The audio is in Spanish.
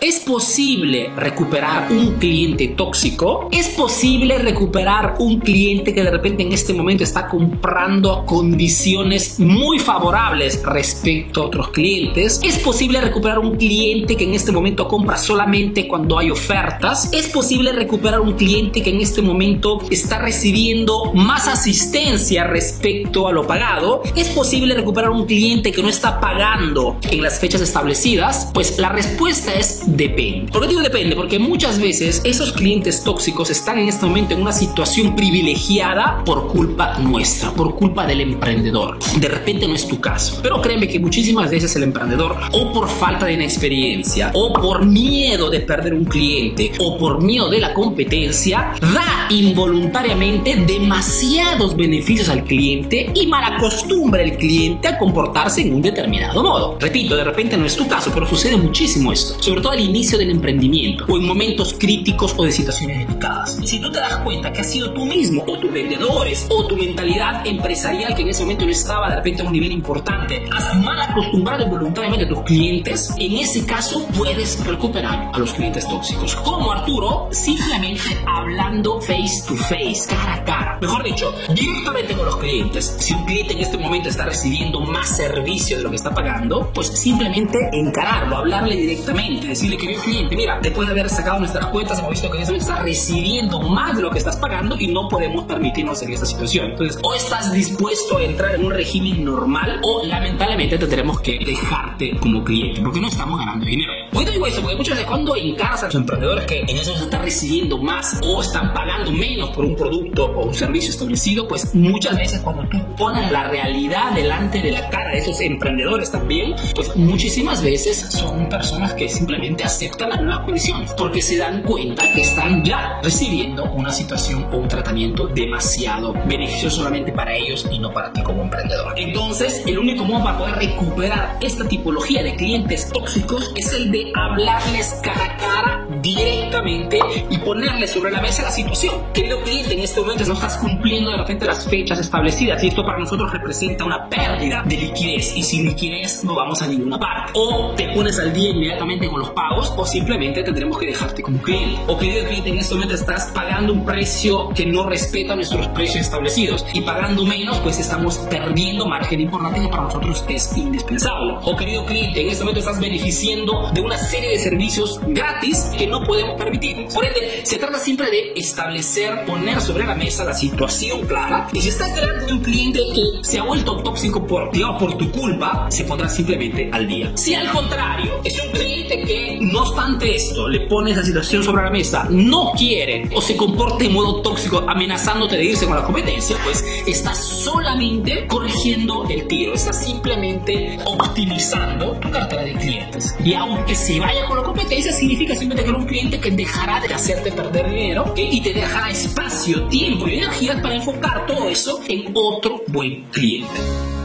¿Es posible recuperar un cliente tóxico? ¿Es posible recuperar un cliente que de repente en este momento está comprando condiciones muy favorables respecto a otros clientes? ¿Es posible recuperar un cliente que en este momento compra solamente cuando hay ofertas? ¿Es posible recuperar un cliente que en este momento está recibiendo más asistencia respecto a lo pagado? ¿Es posible recuperar un cliente que no está pagando en las fechas establecidas? Pues la respuesta es depende. ¿Por qué digo depende? Porque muchas veces esos clientes tóxicos están en este momento en una situación privilegiada por culpa nuestra, por culpa del emprendedor. De repente no es tu caso. Pero créeme que muchísimas veces el emprendedor, o por falta de inexperiencia, o por miedo de perder un cliente, o por miedo de la competencia, da involuntariamente demasiados beneficios al cliente y malacostumbra al cliente a comportarse en un determinado modo. Repito, de repente no es tu caso, pero sucede muchísimo esto. Sobre todo al inicio del emprendimiento o en momentos críticos o de situaciones delicadas. Y si tú te das cuenta que has sido tú mismo o tus vendedores o tu mentalidad empresarial que en ese momento no estaba de repente a un nivel importante, has mal acostumbrado voluntariamente a tus clientes, en ese caso puedes recuperar a los clientes tóxicos. Como Arturo, simplemente hablando face to face, cara a cara. Mejor dicho, directamente con los clientes. Si un cliente en este momento está recibiendo más servicio de lo que está pagando, pues simplemente encararlo, hablarle directamente, decirle querido cliente, mira, después de haber sacado nuestras cuentas, hemos visto que eso está recibiendo más de lo que estás pagando y no podemos permitirnos en esta situación. Entonces, o estás dispuesto a entrar en un régimen normal o lamentablemente tendremos que dejarte como cliente porque no estamos ganando dinero. Hoy digo eso porque muchas veces cuando encaras a los emprendedores que en eso se están recibiendo más o están pagando menos por un producto o un servicio establecido, pues muchas veces cuando tú pones la realidad delante de la cara de esos emprendedores también, pues muchísimas veces son personas que simplemente aceptan las nuevas condiciones porque se dan cuenta que están ya recibiendo una situación o un tratamiento demasiado beneficioso solamente para ellos y no para ti como emprendedor. Entonces, el único modo para poder recuperar esta tipología de clientes tóxicos es el de hablarles cara a cara directamente y ponerles sobre la mesa la situación. Querido cliente, en este momento no estás cumpliendo de repente las fechas establecidas y esto para nosotros representa una pérdida de liquidez y sin liquidez no vamos a ninguna parte. O te pones al día inmediatamente con los pagos o simplemente tendremos que dejarte como cliente. O querido cliente, en este momento estás pagando un precio que no respeta nuestros precios establecidos y pagando menos pues estamos perdiendo margen importante que para nosotros es indispensable. O querido cliente, en este momento estás beneficiando de una serie de servicios gratis que no podemos permitir. Por ende, se trata siempre de establecer, poner sobre la mesa la situación clara y si estás delante de un cliente que se ha vuelto tóxico por por tu culpa, se pondrá simplemente al día. Si al contrario es un cliente que no obstante esto le pones la situación sobre la mesa, no quiere o se comporta de modo tóxico amenazándote de irse con la competencia, pues estás solamente corrigiendo el tiro, estás simplemente optimizando tu cartera de clientes. Y aunque se vaya con la competencia, significa simplemente que era un cliente que dejará de hacerte perder dinero y te dejará espacio, tiempo y energía para enfocar todo eso en otro buen cliente.